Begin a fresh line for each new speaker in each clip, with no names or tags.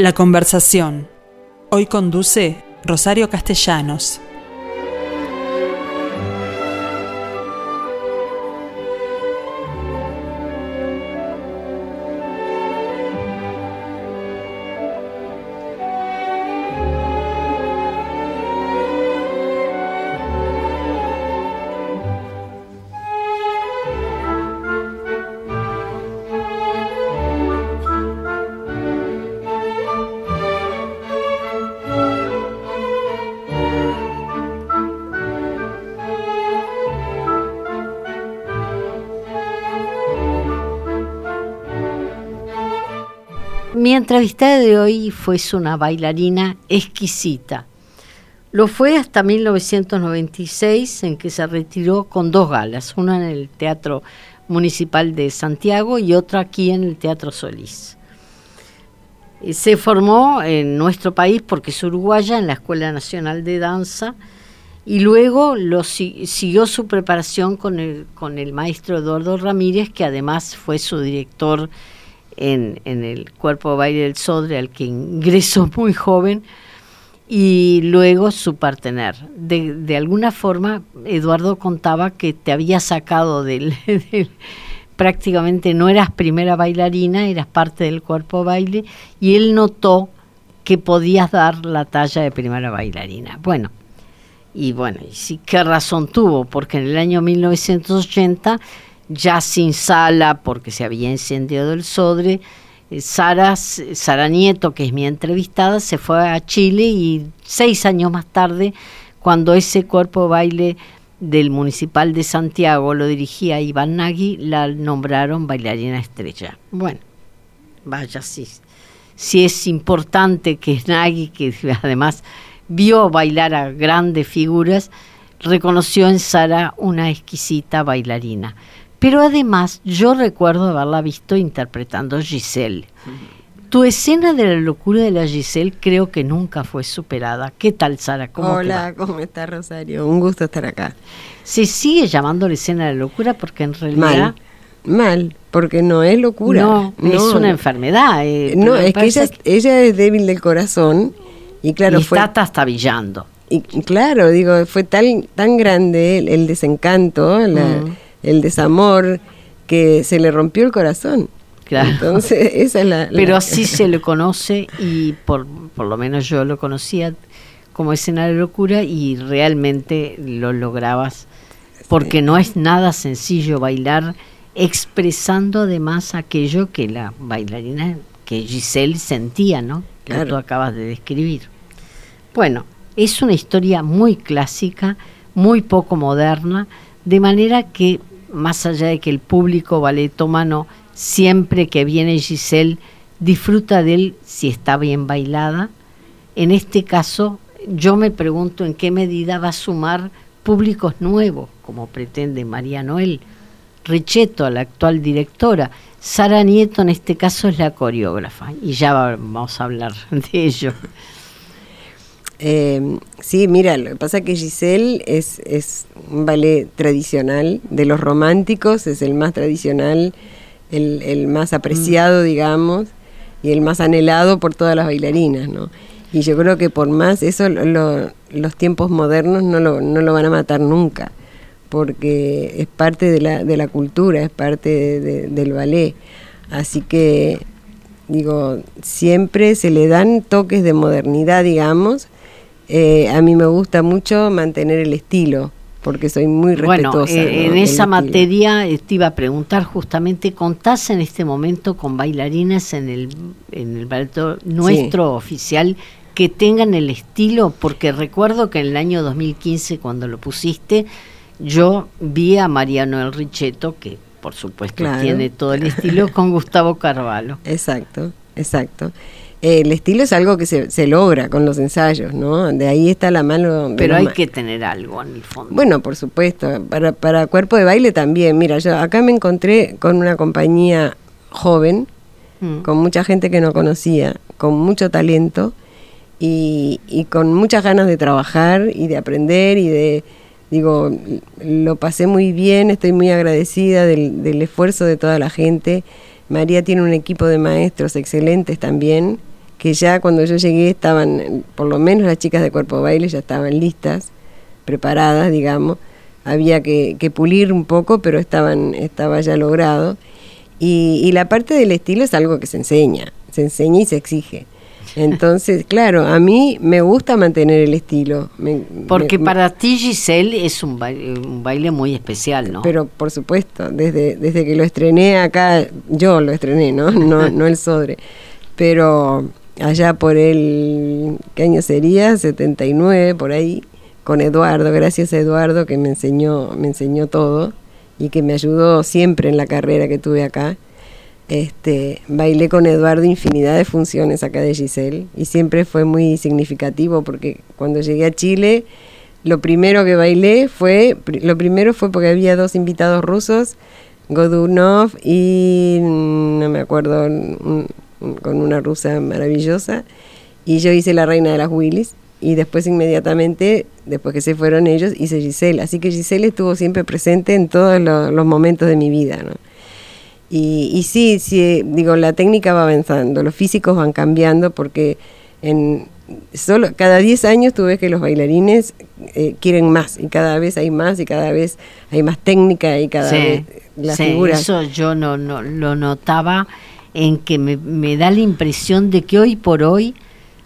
La conversación. Hoy conduce Rosario Castellanos.
Mi entrevistada de hoy fue una bailarina exquisita. Lo fue hasta 1996 en que se retiró con dos galas, una en el Teatro Municipal de Santiago y otra aquí en el Teatro Solís. Eh, se formó en nuestro país porque es uruguaya en la Escuela Nacional de Danza y luego siguió su preparación con el, con el maestro Eduardo Ramírez, que además fue su director en, el cuerpo de baile del Sodre, al que ingresó muy joven, y luego su partener. De, alguna forma, Eduardo contaba que te había sacado del, prácticamente no eras primera bailarina, eras parte del cuerpo baile, y él notó que podías dar la talla de primera bailarina. Bueno, y bueno, y qué razón tuvo, porque en el año 1980 ya sin sala porque se había incendiado el Sodre. Eh, Sara, Sara Nieto, que es mi entrevistada, se fue a Chile y seis años más tarde, cuando ese cuerpo baile del Municipal de Santiago lo dirigía Iván Nagui, la nombraron bailarina estrella. Bueno, vaya, sí, si es importante que Nagui, que además vio bailar a grandes figuras, reconoció en Sara una exquisita bailarina. Pero además yo recuerdo haberla visto interpretando Giselle. Tu escena de la locura de la Giselle creo que nunca fue superada. ¿Qué tal, Sara?
¿Cómo Hola, ¿cómo estás, Rosario? Un gusto estar acá.
Se sigue llamando la escena de la locura porque en realidad...
Mal, mal porque no es locura.
No, es una enfermedad. Eh,
no, es que ella, ella, es débil del corazón y claro...
Y fue, está tastabillando.
Y claro, digo, fue tan, tan grande el, desencanto, la... Mm el desamor, que se le rompió el corazón.
Claro.
Entonces, esa es la,
Pero así se le conoce y por, por lo menos yo lo conocía como escena de locura y realmente lo lograbas porque no es nada sencillo bailar expresando además aquello que la bailarina, que Giselle sentía, ¿no? Que tú acabas de describir. Bueno, es una historia muy clásica, muy poco moderna, de manera que más allá de que el público valetómano siempre que viene Giselle disfruta de él si está bien bailada, en este caso yo me pregunto en qué medida va a sumar públicos nuevos, como pretende María Noel. Richeto, la actual directora, Sara Nieto en este caso es la coreógrafa, y ya vamos a hablar de ello.
Eh, sí, mira, lo que pasa es que Giselle es, es un ballet tradicional, de los románticos, es el más tradicional, el, más apreciado, mm. digamos, y el más anhelado por todas las bailarinas, ¿no? Y yo creo que por más eso los tiempos modernos no lo, no lo van a matar nunca, porque es parte de la, de la cultura, es parte del ballet. Así que, digo, siempre se le dan toques de modernidad, digamos, eh, a mí me gusta mucho mantener el estilo, porque soy muy respetuosa.
Bueno, eh, en esa materia eh, te iba a preguntar justamente, ¿contás en este momento con bailarinas en el, en el ballet nuestro oficial que tengan el estilo? Porque recuerdo que en el año 2015, cuando lo pusiste, yo vi a Mariano El Richetto, que por supuesto tiene todo el estilo, con Gustavo Carvalho.
Exacto, exacto el estilo es algo que se, logra con los ensayos, ¿no? De ahí está la mano.
Pero hay que tener algo en el fondo.
Bueno, por supuesto. Para, para cuerpo de baile también. Mira, yo acá me encontré con una compañía joven, mm. con mucha gente que no conocía, con mucho talento y, y con muchas ganas de trabajar y de aprender y de. Digo, lo pasé muy bien, estoy muy agradecida del, del esfuerzo de toda la gente. María tiene un equipo de maestros excelentes también que ya cuando yo llegué estaban, por lo menos las chicas de cuerpo baile ya estaban listas, preparadas, digamos. Había que, que pulir un poco, pero estaban, estaba ya logrado. Y, y la parte del estilo es algo que se enseña, se enseña y se exige. Entonces, claro, a mí me gusta mantener el estilo. Me-
Porque
me-
para ti, Giselle, es un baile, un baile muy especial, ¿no?
Pero por supuesto, desde, desde que lo estrené acá, yo lo estrené, ¿no? No, no el Sodre. Pero allá por el, ¿qué año sería? 79, por ahí, con Eduardo, gracias a Eduardo que me enseñó, me enseñó todo y que me ayudó siempre en la carrera que tuve acá. Este, bailé con Eduardo infinidad de funciones acá de Giselle y siempre fue muy significativo porque cuando llegué a Chile lo primero que bailé fue, lo primero fue porque había dos invitados rusos, Godunov y mm, no me acuerdo, con una rusa maravillosa, y yo hice la reina de las Willys, y después inmediatamente, después que se fueron ellos, hice Giselle. Así que Giselle estuvo siempre presente en todos lo- los momentos de mi vida, ¿no? Y, y sí, sí, digo, la técnica va avanzando, los físicos van cambiando porque en solo cada 10 años tú ves que los bailarines eh, quieren más y cada vez hay más y cada vez hay más técnica y cada
Sí,
vez las
sí,
figuras.
Eso yo no, no lo notaba en que me, me da la impresión de que hoy por hoy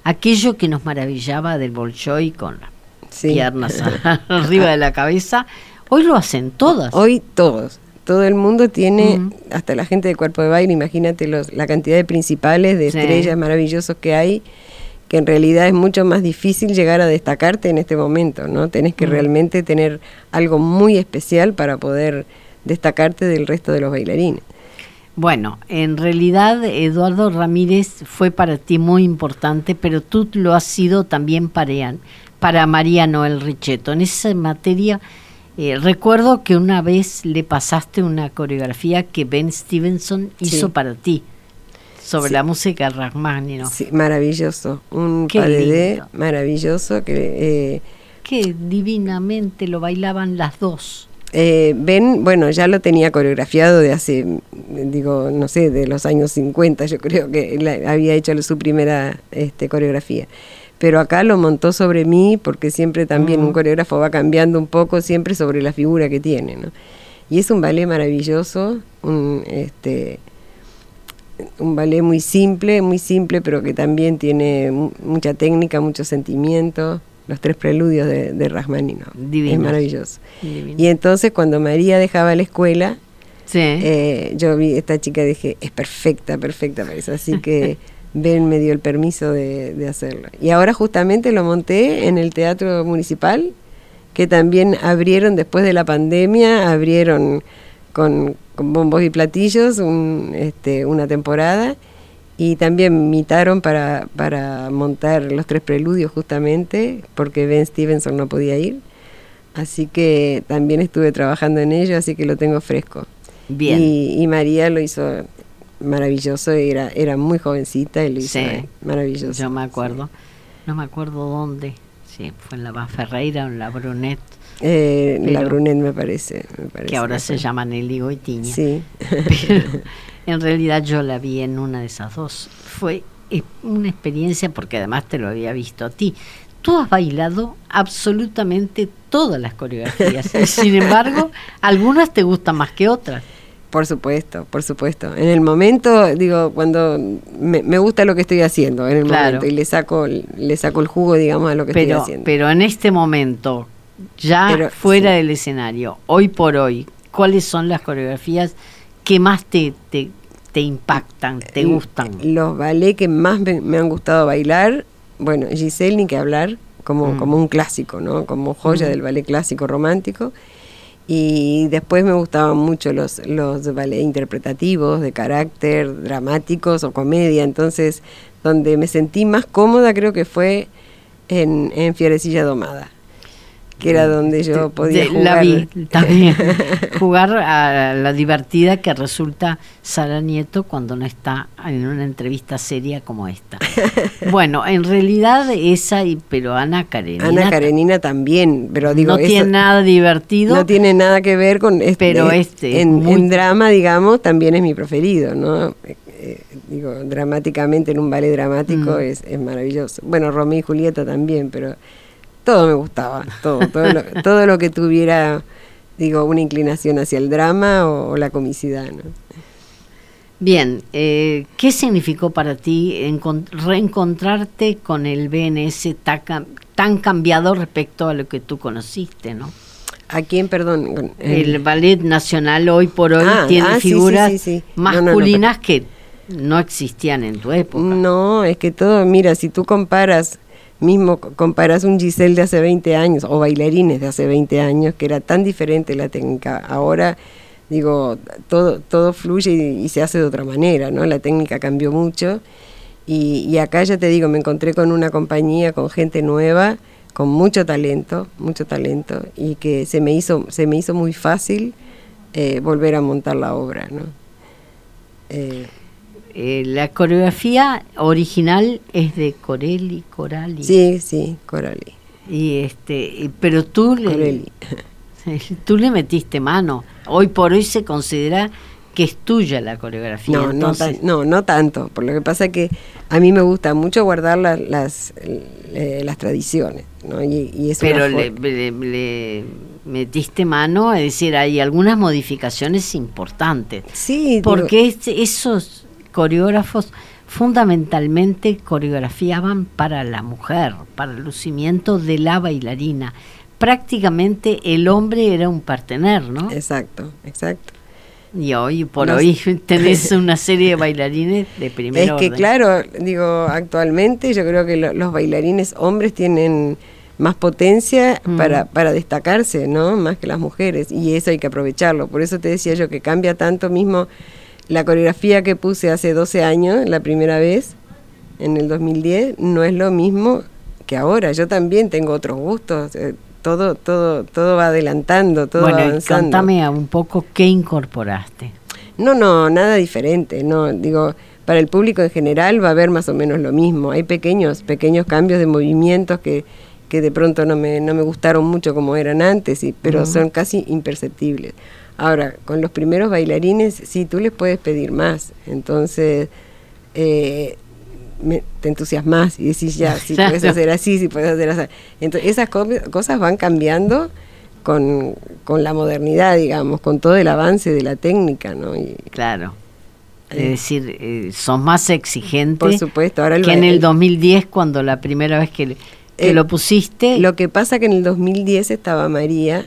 aquello que nos maravillaba del Bolshoi con las
Sí.
piernas arriba de la cabeza, hoy lo hacen todas.
Hoy todos, todo el mundo tiene, hasta la gente de cuerpo de baile, imagínate los, la cantidad de principales, de
Sí.
estrellas maravillosos que hay, que en realidad es mucho más difícil llegar a destacarte en este momento, ¿no? Tenés que realmente tener algo muy especial para poder destacarte del resto de los bailarines.
Bueno, en realidad Eduardo Ramírez fue para ti muy importante, pero tú lo has sido también para, para María Noel Richetto. En esa materia, eh, recuerdo que una vez le pasaste una coreografía que Ben Stevenson hizo
Sí.
para ti, sobre
Sí.
la música de Rachmaninoff.
Sí, maravilloso, un
lindo.
maravilloso que... eh,
Que divinamente lo bailaban las dos.
Eh, ben, bueno, ya lo tenía coreografiado de hace, digo, no sé, de los años 50, yo creo que él había hecho su primera este, coreografía. Pero acá lo montó sobre mí porque siempre también un coreógrafo va cambiando un poco siempre sobre la figura que tiene, ¿no? Y es un ballet maravilloso, un, este, un ballet muy simple, muy simple, pero que también tiene mu- mucha técnica, mucho sentimiento. Los tres preludios de, de Rachmaninoff. Es maravilloso.
Divino.
Y entonces cuando María dejaba la escuela,
Sí.
eh, yo vi esta chica y dije, es perfecta, perfecta para eso. Así que Ben me dio el permiso de, de hacerlo. Y ahora justamente lo monté en el Teatro Municipal, que también abrieron después de la pandemia, abrieron con, con bombos y platillos un, este, una temporada. Y también me invitaron para, para montar los tres preludios justamente, porque Ben Stevenson no podía ir. Así que también estuve trabajando en ello, así que lo tengo fresco.
Bien.
Y, y María lo hizo maravilloso, era, era muy jovencita y lo hizo
Sí.
eh, maravilloso.
Yo me acuerdo. No me acuerdo dónde. Sí, fue en la Ferreira o en la Brunet,
Eh, la Brunet me parece. me parece
que ahora se
fue.
llama Nelly Goitiña.
Sí.
Pero en realidad yo la vi en una de esas dos. Fue eh, una experiencia porque además te lo había visto a ti. Tú has bailado absolutamente todas las coreografías. sin embargo, algunas te gustan más que otras.
Por supuesto, por supuesto. En el momento, digo, cuando me, me gusta lo que estoy haciendo, en el
Claro.
momento, y le saco, le saco el jugo, digamos, a lo que estoy haciendo.
pero en este momento, ya
Pero,
fuera
sí.
del escenario, hoy por hoy, ¿cuáles son las coreografías que más te, te, te impactan, te gustan?
Los ballets que más me, me han gustado bailar, bueno, Giselle ni que hablar, como,
Mm.
como un clásico, ¿no? Como joya
Mm.
del ballet clásico romántico. Y después me gustaban mucho los, los ballets interpretativos, de carácter, dramáticos o comedia. Entonces, donde me sentí más cómoda creo que fue en, en Fierecilla Domada, que era donde yo podía jugar.
La vi también. jugar a la divertida que resulta Sara Nieto cuando no está en una entrevista seria como esta. Bueno, en realidad esa, y- pero Ana Karenina.
Ana Karenina también, pero digo,
no
eso-
tiene nada divertido.
No tiene nada que ver con este,
Pero este es
en,
muy-
en drama, digamos, también es mi preferido, ¿no? Eh, eh, digo, dramáticamente en un ballet dramático
Mm.
es, es maravilloso. Bueno, Romeo y Julieta también, pero todo me gustaba, todo, todo lo, todo lo que tuviera, digo, una inclinación hacia el drama o, o la comicidad, ¿no?
Bien, eh, ¿qué significó para ti encon- reencontrarte con el BNS tan, tan cambiado respecto a lo que tú conociste, no?
¿A quién, perdón?
El Ballet Nacional hoy por hoy
Ah,
tiene
ah, sí, sí,
figuras
sí, sí. No, no, no,
masculinas que no existían en tu época.
No, es que todo, mira, si tú comparas, mismo co- comparas un Giselle de hace 20 años o bailarines de hace 20 años, que era tan diferente la técnica, ahora digo, todo, todo fluye y, se hace de otra manera, ¿no? La técnica cambió mucho y, y acá ya te digo, me encontré con una compañía, con gente nueva, con mucho talento, mucho talento y que se me hizo, se me hizo muy fácil eh, volver a montar la obra, ¿no? Eh,
Eh, la coreografía original es de Corelli, Corali.
sí, sí, Coralie.
Y este, pero tú le, tú le metiste mano. Hoy por hoy se considera que es tuya la coreografía.
No, no,
entonces,
no, no tanto, por lo que pasa que a mí me gusta mucho guardar la- las, eh, las tradiciones, ¿no? Y, y es
pero le, le- le metiste mano, es decir, hay algunas modificaciones importantes.
Sí, digo,
Porque es- esos coreógrafos fundamentalmente coreografiaban para la mujer, para el lucimiento de la bailarina. Prácticamente el hombre era un partener, ¿no?
exacto, exacto.
Y hoy por hoy tenés una serie de bailarines de primer
Es que claro, digo, actualmente yo creo que lo- los bailarines hombres tienen más potencia
Mm.
para, para destacarse, ¿no? Más que las mujeres, y eso hay que aprovecharlo. Por eso te decía yo que cambia tanto mismo la coreografía que puse hace 12 años, la primera vez, en el 2010, no es lo mismo que ahora. Yo también tengo otros gustos, eh, todo, todo, todo va adelantando, todo va
bueno,
avanzando.
contame a un poco qué incorporaste.
No, no, nada diferente, no, digo, para el público en general va a haber más o menos lo mismo. Hay pequeños, pequeños cambios de movimientos que, que de pronto no me, no me gustaron mucho como eran antes, y, pero son casi imperceptibles. Ahora, con los primeros bailarines, sí, tú les puedes pedir más, entonces eh, me- te entusiasmas y decís ya, si puedes
Claro.
hacer así, si puedes hacer así. Entonces, esas co- cosas van cambiando con, con la modernidad, digamos, con todo el avance de la técnica, ¿no? Y,
Claro. Es
Eh.
decir, eh, sos más exigente
Por supuesto, ahora el
que en el 2010 cuando la primera vez que, que
Eh,
lo pusiste
Lo que pasa que en el 2010 estaba María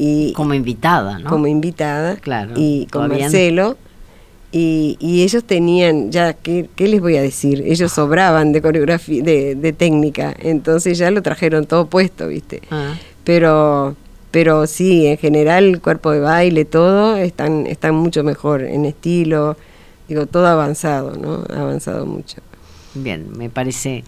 y
como invitada, ¿no?
como invitada
Claro,
y con. Marcelo y, y ellos tenían ya ¿qué, qué les voy a decir ellos sobraban de coreografía de, de técnica entonces ya lo trajeron todo puesto viste
Ah,
pero pero sí en general el cuerpo de baile todo están están mucho mejor en estilo digo todo avanzado no ha avanzado mucho.
Bien, me parece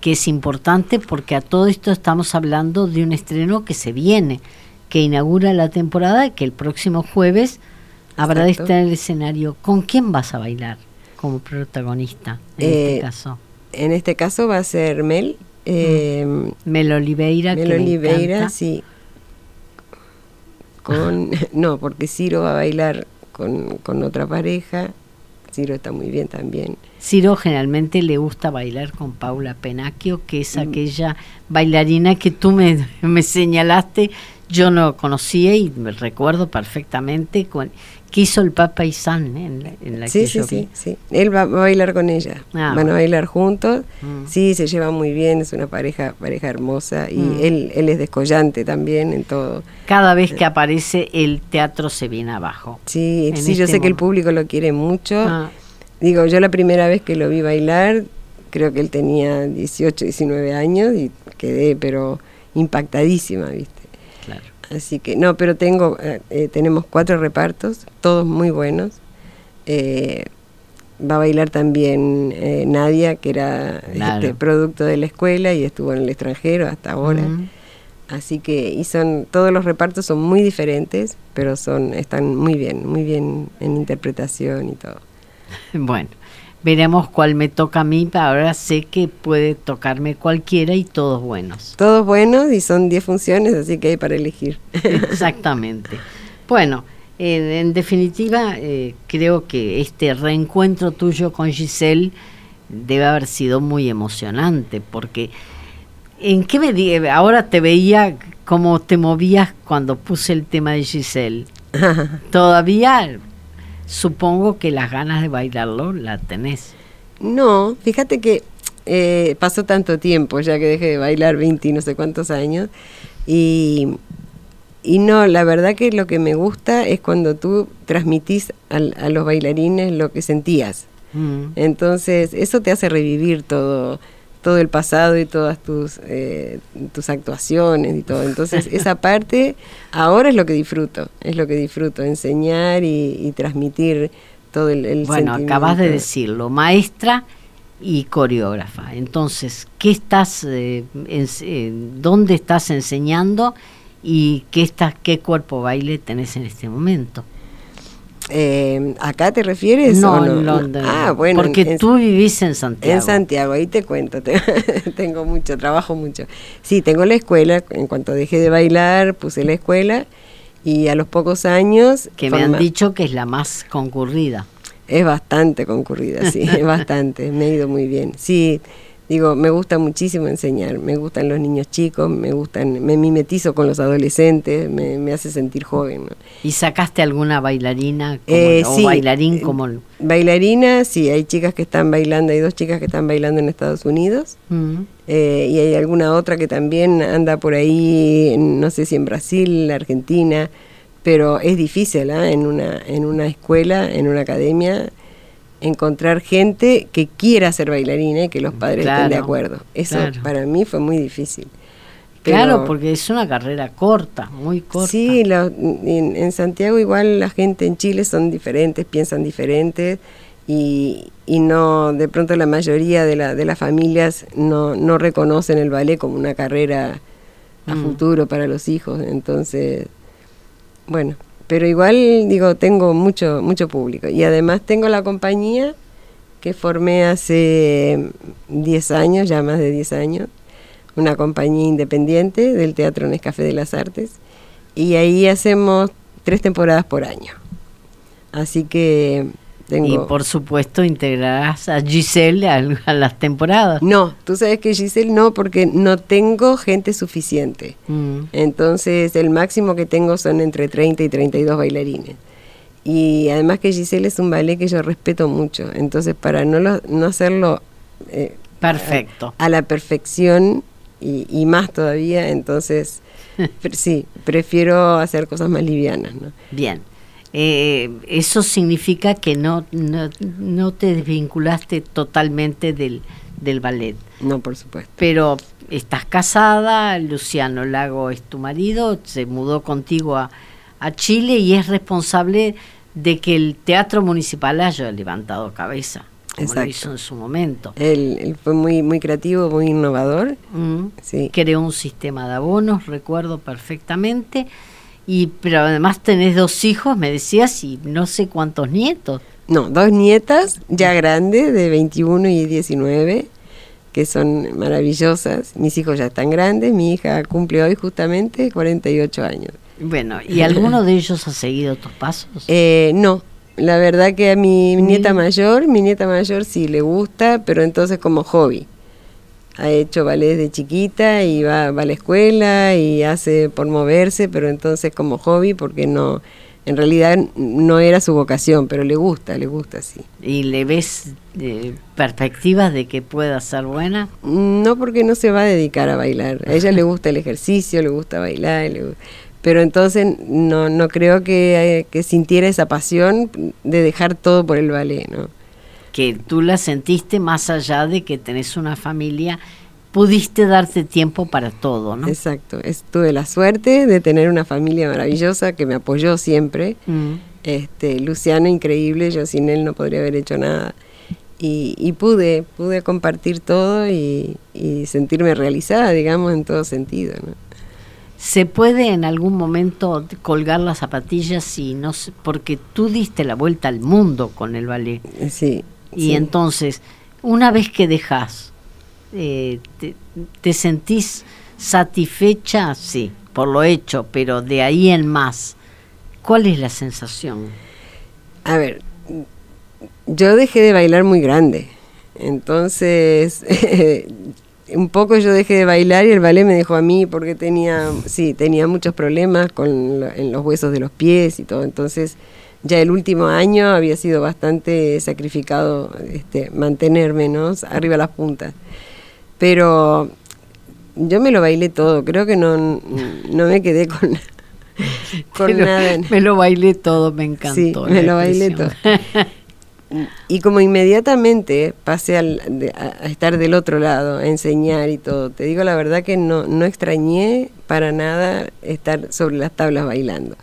que es importante porque a todo esto estamos hablando de un estreno que se viene, que inaugura la temporada y que el próximo jueves habrá de estar en el escenario. ¿Con quién vas a bailar como protagonista en
Eh,
este caso?
en este caso va a ser Mel eh,
Mel Oliveira,
Mel
me
Oliveira,
encanta.
sí. Con, no, porque Ciro va a bailar con, con otra pareja. Ciro está muy bien también.
Ciro generalmente le gusta bailar con Paula Penacchio, que
Mm.
es aquella bailarina que tú me, me señalaste, yo no conocía y me recuerdo perfectamente con, que hizo el Papa y San en la, en la
Sí,
que
sí,
yo
sí,
vi.
sí. Él va, va a bailar con ella.
Ah,
Van
bueno.
a bailar juntos.
Mm.
Sí, se llevan muy bien, es una pareja, pareja hermosa. Y
Mm.
él, él es descollante también en todo.
Cada vez que aparece el teatro se viene abajo.
Sí, sí, yo
este
sé que el público lo quiere mucho.
Ah,
Digo, yo la primera vez que lo vi bailar, creo que él tenía 18, 19 años y quedé, pero impactadísima, ¿viste? Así que, no, pero tengo, eh, eh, tenemos cuatro repartos, todos muy buenos. Eh, va a bailar también eh, Nadia, que era
Claro.
este, producto de la escuela y estuvo en el extranjero hasta ahora. Así que, y son, todos los repartos son muy diferentes, pero son, están muy bien, muy bien en interpretación y todo.
Bueno, veremos cuál me toca a mí, ahora sé que puede tocarme cualquiera y todos buenos.
Todos buenos y son 10 funciones, así que hay para elegir.
Exactamente. Bueno, en definitiva, eh, creo que este reencuentro tuyo con Giselle debe haber sido muy emocionante, porque ¿en qué medida? Ahora te veía cómo te movías cuando puse el tema de Giselle. Todavía supongo que las ganas de bailarlo la tenés.
No, fíjate que eh, pasó tanto tiempo ya que dejé de bailar 20 y no sé cuántos años y y no, la verdad que lo que me gusta es cuando tú transmitís a los bailarines lo que sentías. Mm. Entonces, eso te hace revivir todo, todo el pasado y todas tus, eh, tus actuaciones y todo. Entonces, esa parte ahora es lo que disfruto, es lo que disfruto, enseñar y, transmitir todo el, el
Bueno, acabas de decirlo, maestra y coreógrafa. Entonces, ¿qué estás, eh, dónde estás enseñando? y qué, está, qué cuerpo baile tenés en este momento.
Eh, ¿Acá te refieres?
No, en Londres. Ah, bueno. Porque tú vivís en Santiago.
En Santiago, ahí te cuento. tengo mucho, trabajo mucho. Sí, tengo la escuela. En cuanto dejé de bailar, puse la escuela. Y a los pocos años.
Que me han dicho que es la más concurrida.
Es bastante concurrida, sí, es bastante. Me ha ido muy bien. Sí, Digo, me gusta muchísimo enseñar, me gustan los niños chicos, me gustan, me mimetizo con los adolescentes, me, hace sentir joven.
¿Y sacaste alguna bailarina eh, o bailarín eh, como?
Bailarina, sí, hay chicas que están bailando, hay dos chicas que están bailando en Estados Unidos mm. eh, y hay alguna otra que también anda por ahí, no sé si en Brasil, Argentina, pero es difícil ¿ah? en, una, en una escuela, en una academia encontrar gente que quiera ser bailarina y que los padres estén de acuerdo. Eso para mí fue muy difícil.
claro, porque es una carrera corta, muy corta.
Sí, en, Santiago igual la gente en Chile son diferentes, piensan diferentes y, y no, de pronto la mayoría de, la, de las familias no, no reconocen el ballet como una carrera a mm. futuro para los hijos. Entonces, bueno, pero igual digo, tengo mucho, mucho público. Y además tengo la compañía que formé hace 10 años, ya más de 10 años, una compañía independiente del Teatro Nescafé de las Artes, y ahí hacemos tres temporadas por año. Así que
y por supuesto integrarás a Giselle a, las temporadas.
No, tú sabes que Giselle no, porque no tengo gente suficiente. Mm. Entonces el máximo que tengo son entre 30 y 32 bailarines. Y además que Giselle es un ballet que yo respeto mucho. Entonces para no, no hacerlo...
Eh, Perfecto.
A, la perfección y, más todavía, entonces sí, prefiero hacer cosas más livianas. ¿no?
Bien. Eh, eso significa que no, no, te desvinculaste totalmente del, del ballet.
No, por supuesto.
Pero estás casada, Luciano Lago es tu marido, se mudó contigo a, a Chile y es responsable de que el Teatro Municipal haya levantado cabeza, como lo hizo en su momento.
Él, fue muy, muy creativo, muy innovador.
Mm. sí. Creó un sistema de abonos, recuerdo perfectamente y pero además tenés dos hijos, me decías, y no sé cuántos nietos.
No, dos nietas ya grandes, de 21 y 19, que son maravillosas. Mis hijos ya están grandes, mi hija cumple hoy justamente 48 años.
Bueno, ¿y alguno de ellos ha seguido tus pasos?
Eh, no, la verdad que a mi nieta mayor, mi nieta mayor sí le gusta, pero entonces como hobby ha hecho ballet de chiquita y va, a la escuela y hace por moverse, pero entonces como hobby porque no, en realidad no era su vocación, pero le gusta, le gusta, sí.
¿Y le ves eh, perspectivas de que pueda ser buena?
No, porque no se va a dedicar a bailar. A ella le gusta el ejercicio, le gusta bailar, pero entonces no, no creo que, eh, que sintiera esa pasión de dejar todo por el ballet, ¿no?
Que tú la sentiste más allá de que tenés una familia, pudiste darte tiempo para todo, ¿no?
Exacto, tuve la suerte de tener una familia maravillosa que me apoyó siempre. Mm. Este, Luciano increíble, yo sin él no podría haber hecho nada. Y, pude, pude compartir todo y, sentirme realizada, digamos, en todo sentido, ¿no?
¿Se puede en algún momento colgar las zapatillas y no porque tú diste la vuelta al mundo con el ballet?
Sí.
Y entonces, una vez que dejas, eh, te, sentís satisfecha? Sí, por lo hecho, pero de ahí en más, cuál es la sensación?
A ver, yo dejé de bailar muy grande. Entonces, un poco yo dejé de bailar y el ballet me dejó a mí porque tenía, sí, tenía muchos problemas con en los huesos de los pies y todo. Entonces, ya el último año había sido bastante sacrificado este, mantenerme, ¿no? Arriba las puntas. Pero yo me lo bailé todo, creo que no, no me quedé con,
con nada. Me lo bailé todo, me encantó.
Sí, me lo bailé todo. y como inmediatamente pasé a, estar del otro lado, a enseñar y todo, te digo la verdad que no, no extrañé para nada estar sobre las tablas bailando.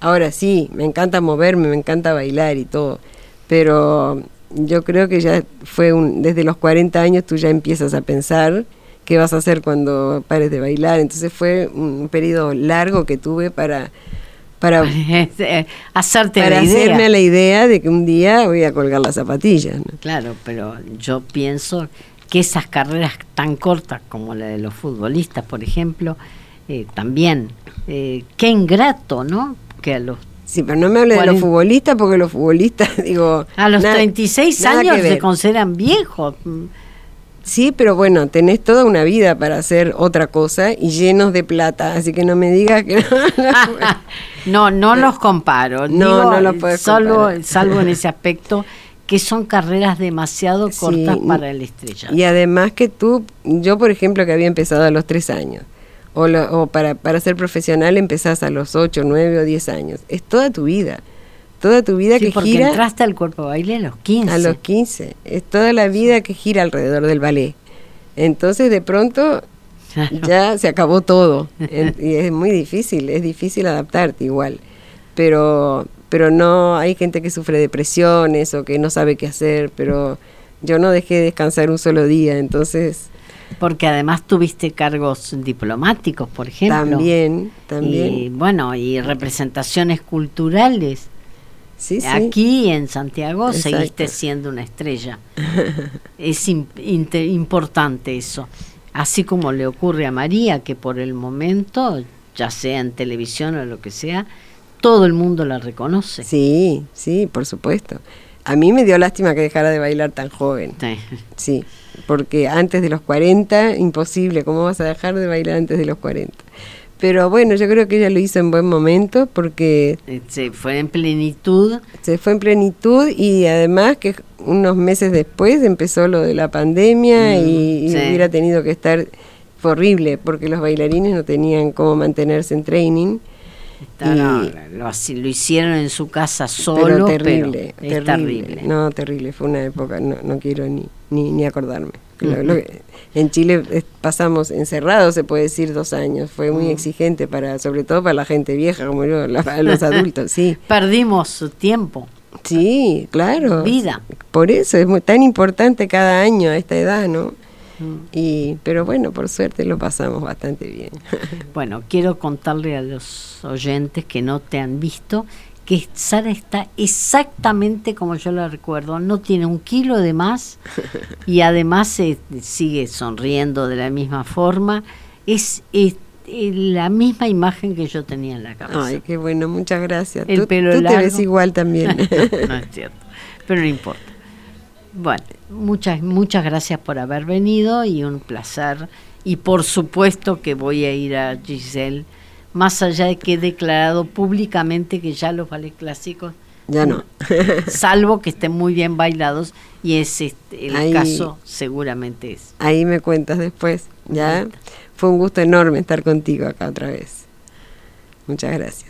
Ahora sí, me encanta moverme, me encanta bailar y todo, pero yo creo que ya fue un, desde los 40 años tú ya empiezas a pensar qué vas a hacer cuando pares de bailar, entonces fue un periodo largo que tuve para para
hacerte
para
la idea.
hacerme la idea de que un día voy a colgar las zapatillas.
Claro, pero yo pienso que esas carreras tan cortas como la de los futbolistas, por ejemplo, eh, también, eh, qué ingrato, ¿no? Que a los
Sí, pero no me hable de los futbolistas porque los futbolistas, digo...
A los 36 años se consideran viejos.
Sí, pero bueno, tenés toda una vida para hacer otra cosa y llenos de plata, así que no me digas que
no. no, los comparo. No, no los puedes salvo, Salvo en ese aspecto que son carreras demasiado cortas para el estrella.
Y además que tú, yo por ejemplo que había empezado a los tres años, o, o para, para ser profesional empezás a los ocho, nueve o diez años, es toda tu vida toda tu vida que
porque
gira.
entraste al cuerpo de baile a los 15.
A los 15. Es toda la vida que gira alrededor del ballet. Entonces, de pronto, ya se acabó todo. y es muy difícil, es difícil adaptarte igual. Pero, pero no, hay gente que sufre depresiones o que no sabe qué hacer, pero yo no dejé de descansar un solo día, entonces...
Porque además tuviste cargos diplomáticos, por ejemplo.
También, también.
Y bueno, y representaciones culturales. Aquí en Santiago seguiste siendo una estrella. es importante eso. Así como le ocurre a María, que por el momento, ya sea en televisión o lo que sea, todo el mundo la reconoce.
Sí, sí, por supuesto. A mí me dio lástima que dejara de bailar tan joven. Sí. sí, porque antes de los 40, imposible. ¿Cómo vas a dejar de bailar antes de los 40? Pero bueno, yo creo que ella lo hizo en buen momento porque...
Eh, se fue en plenitud.
Se fue en plenitud y además que unos meses después empezó lo de la pandemia mm, y, hubiera tenido que estar... Horrible porque los bailarines no tenían cómo mantenerse en training.
Lo, hicieron en su casa solo, pero terrible,
terrible, No, terrible, fue una época, no, no quiero ni, ni, ni acordarme en Chile pasamos encerrados, se puede decir, dos años. Fue muy exigente, para sobre todo para la gente vieja como yo, los adultos, sí.
Perdimos tiempo.
Sí, claro.
Vida.
Por eso es muy, tan importante cada año a esta edad, ¿no? Y, pero bueno, por suerte lo pasamos bastante bien.
Bueno, quiero contarle a los oyentes que no te han visto que Sara está exactamente como yo la recuerdo, no tiene un kilo de más y además se sigue sonriendo de la misma forma, es, la misma imagen que yo tenía en la cabeza.
Ay, qué bueno, muchas gracias. El tú, pelo tú te ves igual también.
no es cierto, pero no importa. Bueno, muchas, muchas gracias por haber venido y un placer. Y por supuesto que voy a ir a Giselle más allá de que he declarado públicamente que ya los ballets clásicos
ya no.
salvo que estén muy bien bailados y es este, el caso seguramente es.
Ahí me cuentas después, ¿ya? Fue un gusto enorme estar contigo acá otra vez. Muchas gracias.